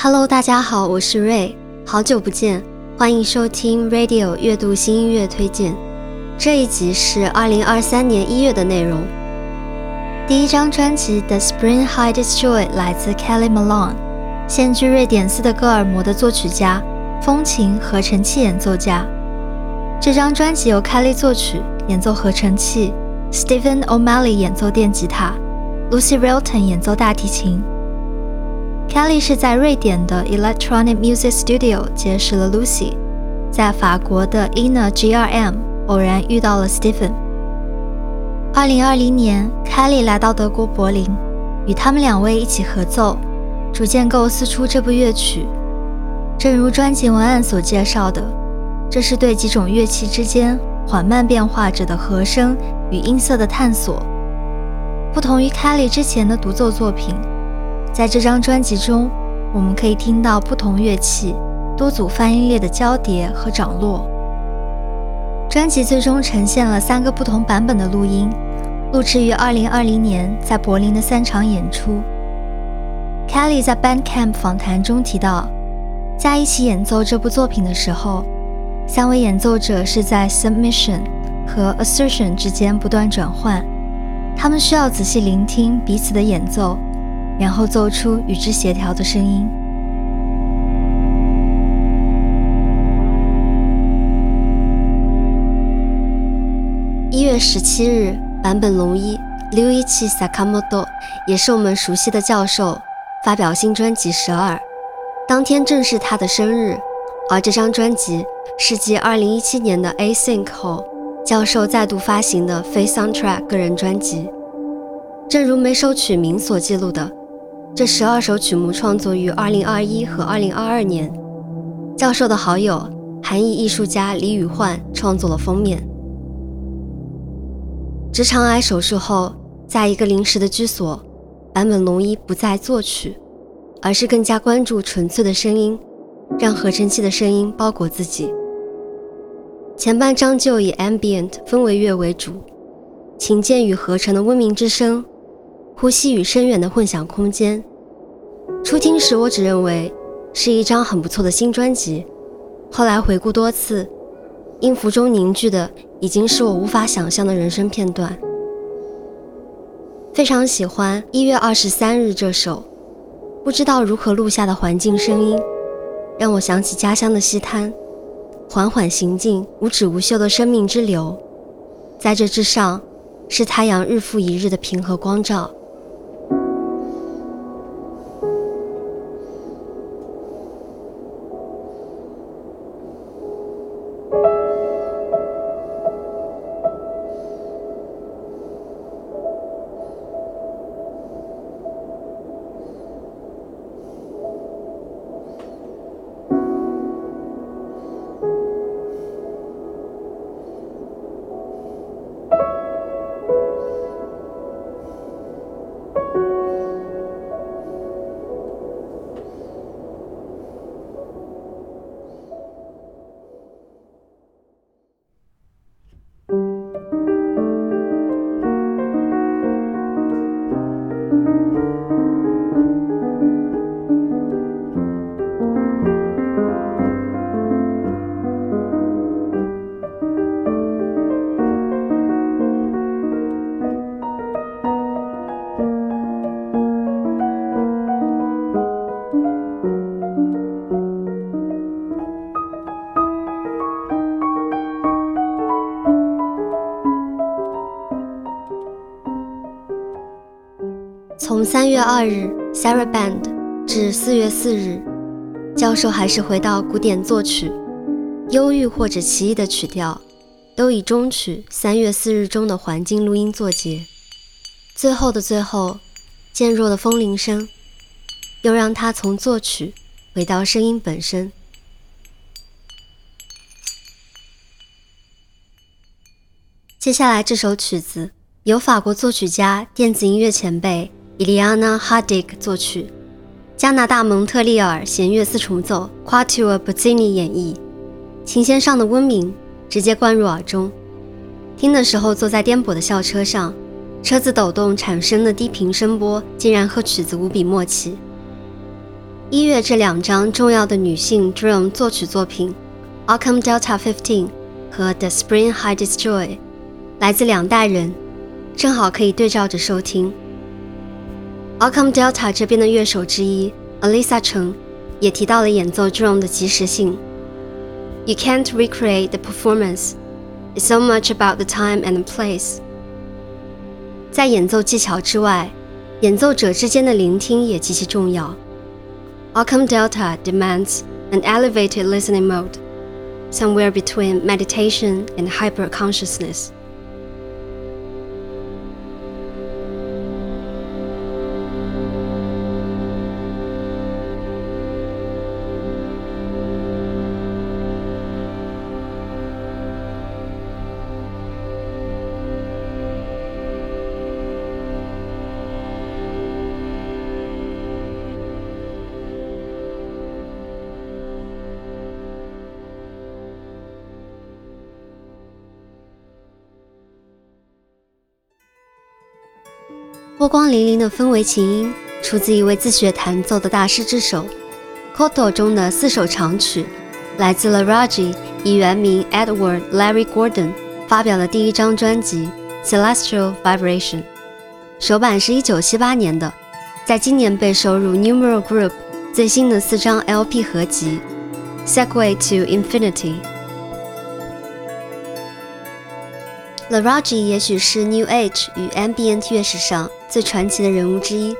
Hello，大家好，我是瑞，好久不见，欢迎收听 Radio 阅读新音乐推荐。这一集是二零二三年一月的内容。第一张专辑《The Spring Hides Joy》来自 Kelly Malone，现居瑞典斯德哥尔摩的作曲家、风琴合成器演奏家。这张专辑由 Kelly 作曲、演奏合成器，Stephen O'Malley 演奏电吉他，Lucy Railton 演奏大提琴。Kelly 是在瑞典的 Electronic Music Studio 结识了 Lucy，在法国的 Ina GRM 偶然遇到了 Stephen。二零二零年，Kelly 来到德国柏林，与他们两位一起合奏，逐渐构思出这部乐曲。正如专辑文案所介绍的，这是对几种乐器之间缓慢变化着的和声与音色的探索。不同于 Kelly 之前的独奏作品。在这张专辑中，我们可以听到不同乐器多组泛音列的交叠和涨落。专辑最终呈现了三个不同版本的录音，录制于2020年在柏林的三场演出。Kelly 在 Bandcamp 访谈中提到，在一起演奏这部作品的时候，三位演奏者是在 submission 和 assertion 之间不断转换，他们需要仔细聆听彼此的演奏。然后奏出与之协调的声音。一月十七日，坂本龙一 （Luigi Sakamoto） 也是我们熟悉的教授，发表新专辑《十二》。当天正是他的生日，而这张专辑是继二零一七年的《Async》后，教授再度发行的非 Soundtrack 个人专辑。正如每首曲名所记录的。这十二首曲目创作于二零二一和二零二二年。教授的好友韩裔艺术家李宇焕创作了封面。直肠癌手术后，在一个临时的居所，坂本龙一不再作曲，而是更加关注纯粹的声音，让合成器的声音包裹自己。前半章就以 ambient 氛围乐为主，琴键与合成的嗡鸣之声。呼吸与深远的混响空间。初听时，我只认为是一张很不错的新专辑。后来回顾多次，音符中凝聚的已经是我无法想象的人生片段。非常喜欢一月二十三日这首，不知道如何录下的环境声音，让我想起家乡的西滩，缓缓行进，无止无休的生命之流。在这之上，是太阳日复一日的平和光照。三月二日，Saraband 至四月四日，教授还是回到古典作曲，忧郁或者奇异的曲调，都以终曲三月四日中的环境录音作结。最后的最后，渐弱的风铃声，又让他从作曲回到声音本身。接下来这首曲子由法国作曲家、电子音乐前辈。伊利亚娜·哈迪克作曲，加拿大蒙特利尔弦乐四重奏 Quatuor Bozzini 演绎，琴弦上的温鸣直接灌入耳中。听的时候，坐在颠簸的校车上，车子抖动产生的低频声波，竟然和曲子无比默契。一月这两张重要的女性 Dream 作曲作品《Arkham Delta 15》和《The Spring High Destroy》，来自两代人，正好可以对照着收听。Arkham Delta 这边的乐手之一 Alisa 陈也提到了演奏 drum 的及时性。You can't recreate the performance. It's so much about the time and the place. 在演奏技巧之外，演奏者之间的聆听也极其重要。Arkham Delta demands an elevated listening mode, somewhere between meditation and hyper consciousness. 波光粼粼的氛围琴音，出自一位自学弹奏的大师之手。Koto 中的四首长曲，来自 Laraji 以原名 Edward Larry Gordon 发表的第一张专辑《Celestial Vibration》，首版是一九七八年的，在今年被收入 Numeral Group 最新的四张 LP 合集《Segway to Infinity》。Laraji 也许是 New Age 与 Ambient 乐史上最传奇的人物之一。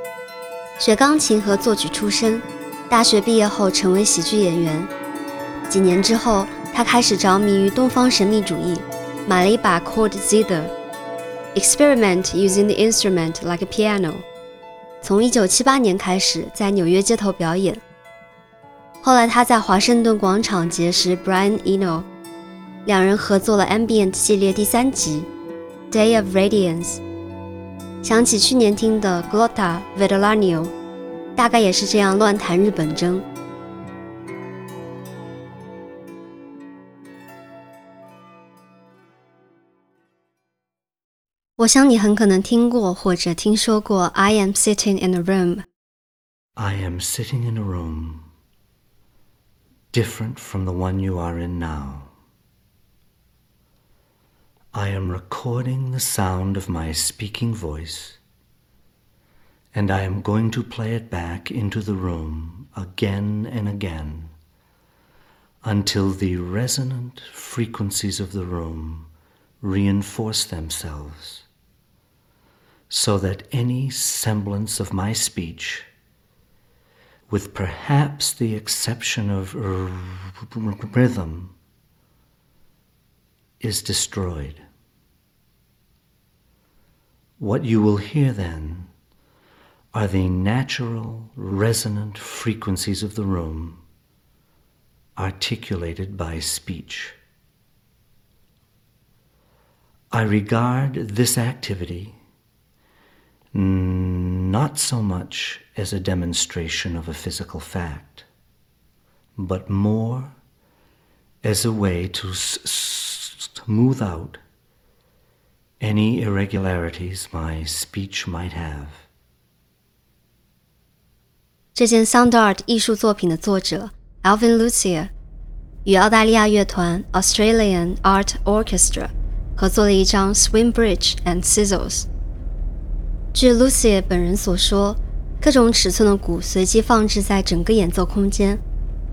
学钢琴和作曲出身，大学毕业后成为喜剧演员。几年之后，他开始着迷于东方神秘主义，买了一把 c o r d Zither，experiment using the instrument like a piano。从1978年开始，在纽约街头表演。后来，他在华盛顿广场结识 Brian Eno。两人合作了《Ambient》系列第三集《Day of Radiance》，想起去年听的 Glotta Vitalanio，大概也是这样乱弹日本筝。我想你很可能听过或者听说过 "I am sitting in a room"。I am sitting in a room different from the one you are in now. I am recording the sound of my speaking voice, and I am going to play it back into the room again and again until the resonant frequencies of the room reinforce themselves, so that any semblance of my speech, with perhaps the exception of rhythm, is destroyed. What you will hear then are the natural resonant frequencies of the room articulated by speech. I regard this activity not so much as a demonstration of a physical fact, but more as a way to smooth out any irregularities my speech might have. 这件 Sound Art 艺术作品的作者 Alvin Lucia 与澳大利亚乐团 Australian Art Orchestra 合作了一张 Swing Bridge and Sizzles。据 Lucia 本人所说，各种尺寸的鼓随机放置在整个演奏空间，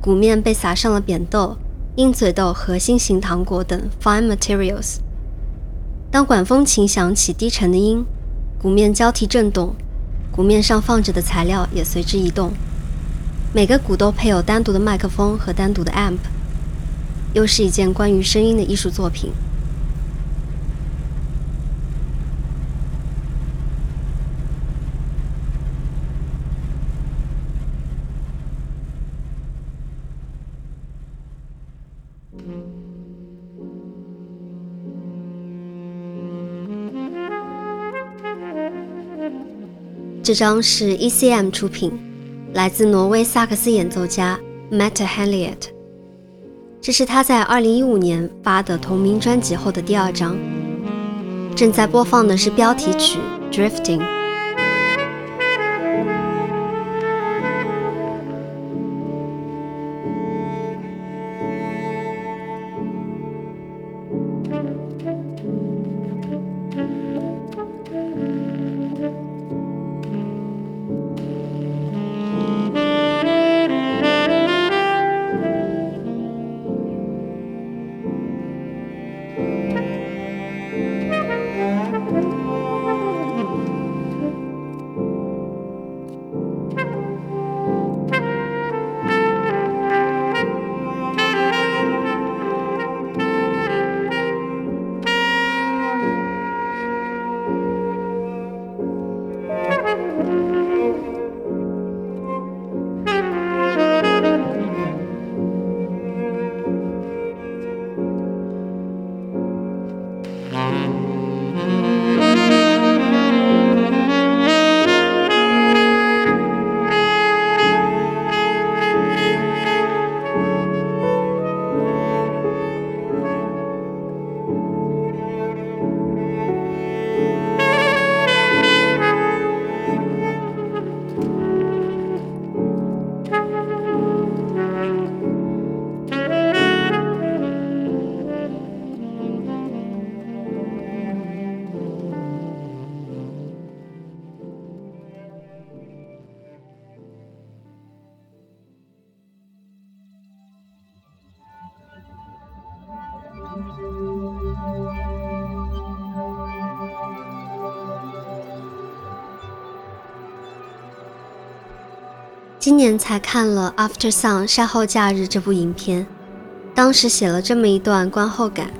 鼓面被撒上了扁豆。鹰嘴豆和心形糖果等 fine materials。 当管风琴响起低沉的音，鼓面交替震动，鼓面上放着的材料也随之移动。每个鼓都配有单独的麦克风和单独的 amp，又是一件关于声音的艺术作品。这张是 ECM 出品，来自挪威萨克斯演奏家 Matt h a l l i e t。这是他在2015年发的同名专辑后的第二张。正在播放的是标题曲《Drifting》。今年才看了《After Sun》晒后假日这部影片，当时写了这么一段观后感：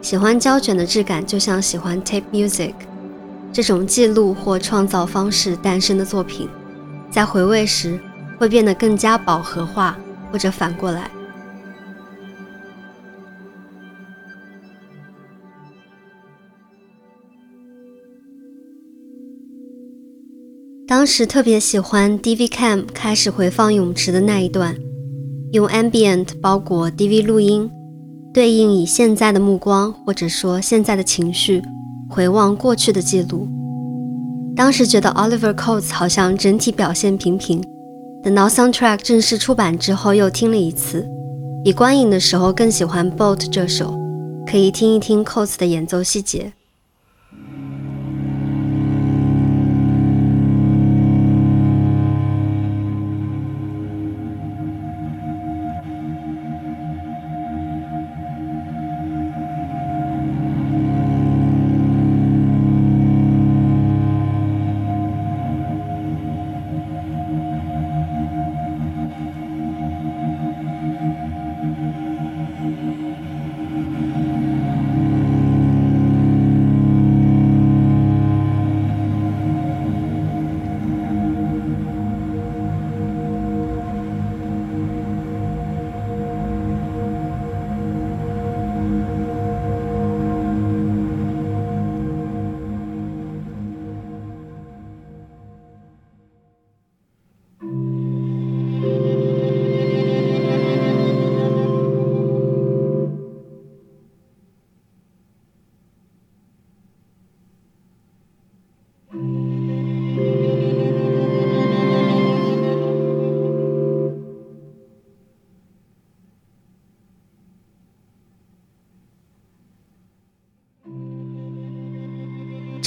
喜欢胶卷的质感，就像喜欢 tape music。这种记录或创造方式诞生的作品，在回味时会变得更加饱和化，或者反过来。当时特别喜欢 DV Cam 开始回放泳池的那一段，用 Ambient 包裹 DV 录音，对应以现在的目光或者说现在的情绪回望过去的记录。当时觉得 Oliver Coates 好像整体表现平平，等到 Soundtrack 正式出版之后又听了一次，比观影的时候更喜欢 Boat 这首，可以听一听 Coates 的演奏细节。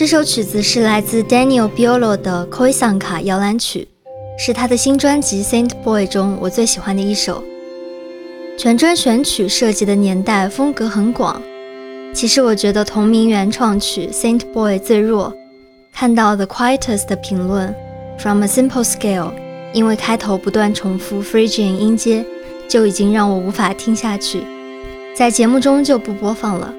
这首曲子是来自 Daniel Biolo 的 Koisanka 摇篮曲，是他的新专辑《Saint Boy》中我最喜欢的一首。全专选曲涉及的年代风格很广，其实我觉得同名原创曲《Saint Boy》最弱。看到 The Quietest 的评论，From a Simple Scale，因为开头不断重复 Phrygian 音阶，就已经让我无法听下去，在节目中就不播放了。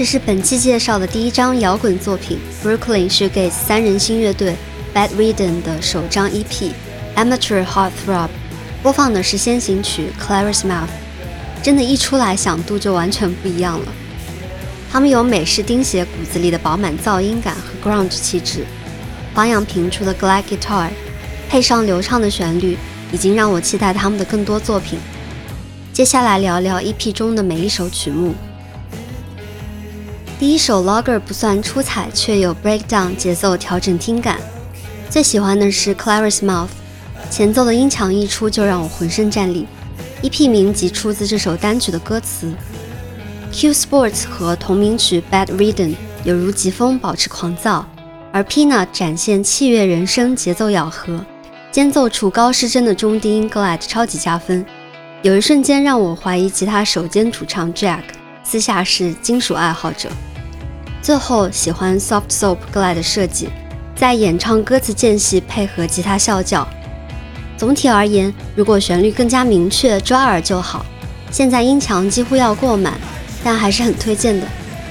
这是本期介绍的第一张摇滚作品，Brooklyn Shoegaze 三人新乐队 Bad Rhythm 的首张 EP Amateur Heartthrob，播放的是先行曲 Clara's Mouth，真的，一出来响度就完全不一样了。他们有美式钉鞋骨子里的饱满噪音感和 grunge 气质，方扬平出的 glide guitar，配上流畅的旋律，已经让我期待他们的更多作品。接下来聊聊 EP 中的每一首曲目。第一首 Logger 不算出彩，却有 breakdown 节奏调整听感。最喜欢的是 Clara's Mouth，前奏的音墙一出就让我浑身战栗。EP 名即出自这首单曲的歌词。Q Sports 和同名曲 Bad Rhythm 有如疾风保持狂躁，而 Pina 展现器乐人声节奏咬合，间奏处高失真的中低音 Glide 超级加分。有一瞬间让我怀疑吉他手兼主唱 Jack 私下是金属爱好者。最后喜欢 Soft Soap Glide 的设计，在演唱歌词间隙配合吉他啸叫。总体而言，如果旋律更加明确抓耳就好。现在音墙几乎要过满，但还是很推荐的。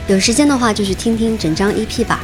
有时间的话就去听听整张 EP 吧。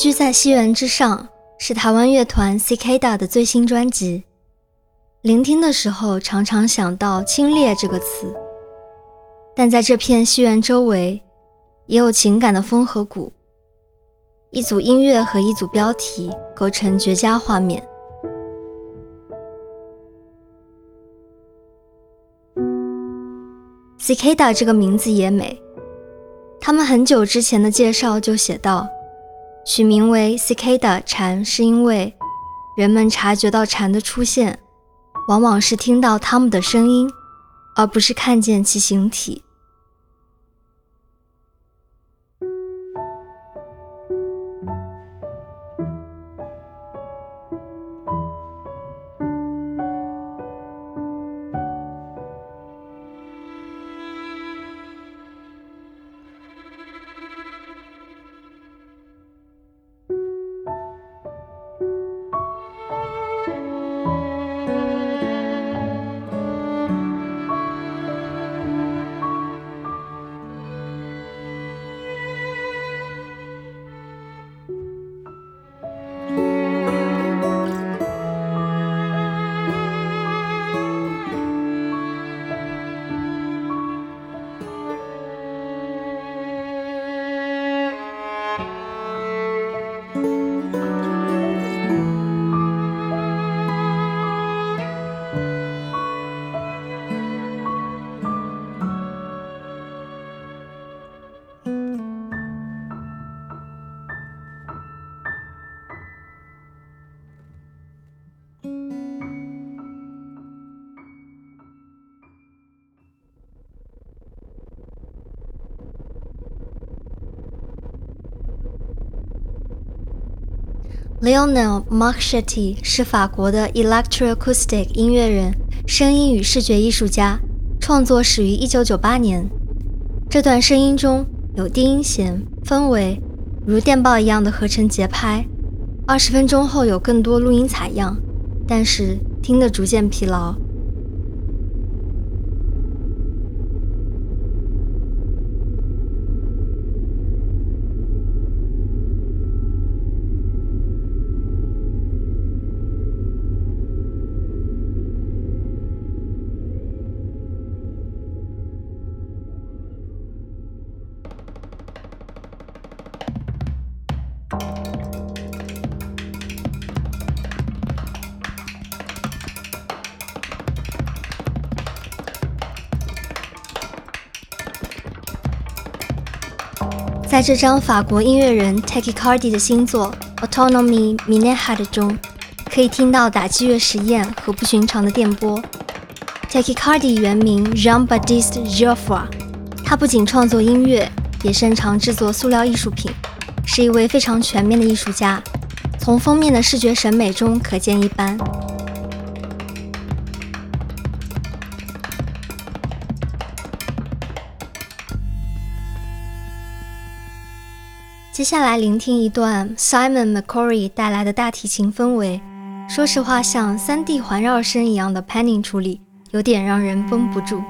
居在西园之上是台湾乐团 Cicada 的最新专辑。聆听的时候，常常想到“清冽”这个词，但在这片西园周围，也有情感的风和谷。一组音乐和一组标题构成绝佳画面。Cicada 这个名字也美，他们很久之前的介绍就写道，取名为 “C.K.” 的蝉是因为人们察觉到蝉的出现。往往是听到它们的声音，而不是看见其形体。Leonel Marchetti 是法国的 electroacoustic 音乐人、声音与视觉艺术家，创作始于1998年。这段声音中有低音弦、氛围，如电报一样的合成节拍。二十分钟后有更多录音采样，但是听得逐渐疲劳。在这张法国音乐人 t a c h y Cardi 的新作《Autonomy Minehad》中，可以听到打击乐实验和不寻常的电波。t a c h y Cardi 原名 Jean-Baptiste Geoffroy，他不仅创作音乐，也擅长制作塑料艺术品，是一位非常全面的艺术家。从封面的视觉审美中可见一斑。接下来聆听一段 Simon McCory 带来的大提琴氛围。说实话，像三 D 环绕声一样的 panning 处理，有点让人绷不住。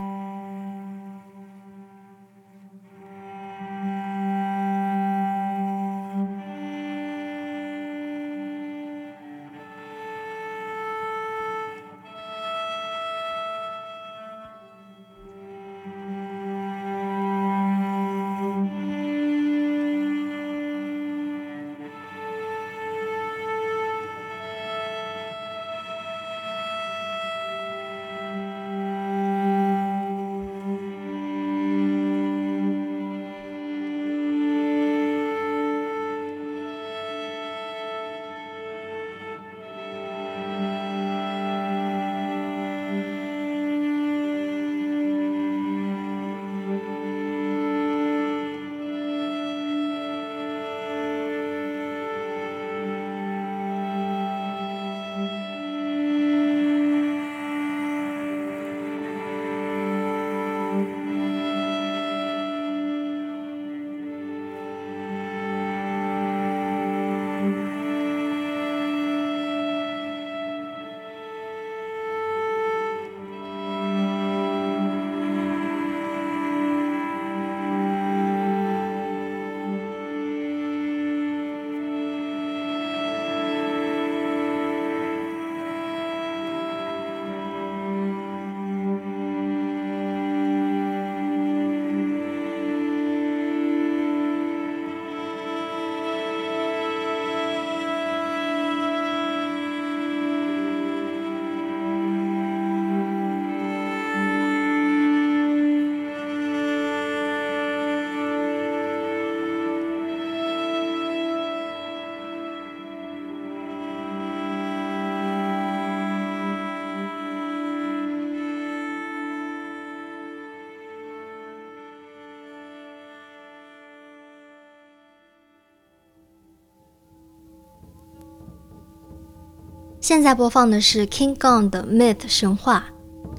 现在播放的是 King Gong 的 Myth 神话，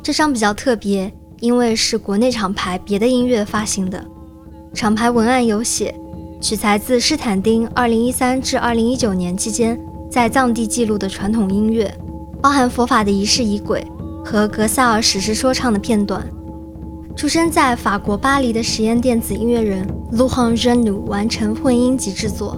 这张比较特别，因为是国内厂牌别的音乐发行的。厂牌文案有写，取材自施坦丁2013至2019年期间在藏地记录的传统音乐，包含佛法的仪式仪轨和格萨尔史诗说唱的片段。出生在法国巴黎的实验电子音乐人 l u h a n Jenu 完成混音及制作。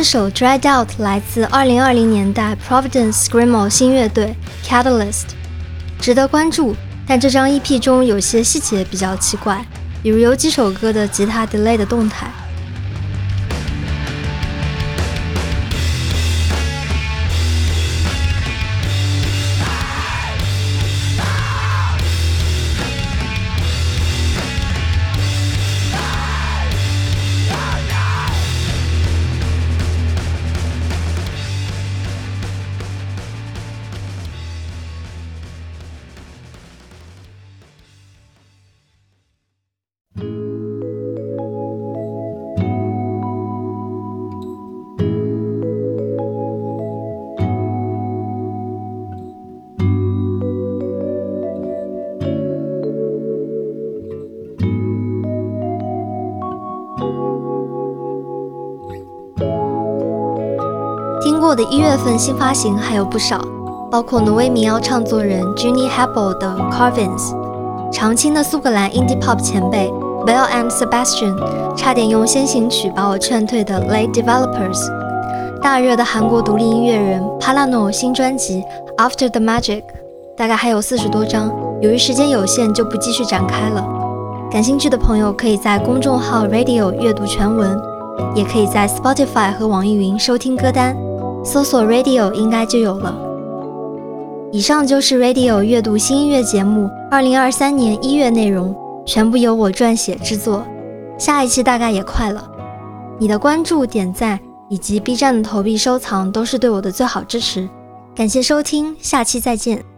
这首《Dried Out》来自2020年代 Providence Screamo 新乐队 Catalyst，值得关注。但这张 EP 中有些细节比较奇怪，比如有几首歌的吉他 delay 的动态。我的一月份新发行还有不少，包括挪威民谣唱作人 Juni Hebel 的 Carvings，常青的苏格兰 Indie Pop 前辈 Bell and Sebastian，差点用先行曲把我劝退的 Late Developers，大热的韩国独立音乐人 Palano 新专辑 After the Magic，大概还有四十多张，由于时间有限就不继续展开了。感兴趣的朋友可以在公众号 Radio 阅读全文，也可以在 Spotify 和网易云收听歌单。搜索 Radio 应该就有了。以上就是 Radio 阅读新音乐节目二零二三年一月内容，全部由我撰写制作。下一期大概也快了，你的关注、点赞以及 B 站的投币收藏都是对我的最好支持。感谢收听，下期再见。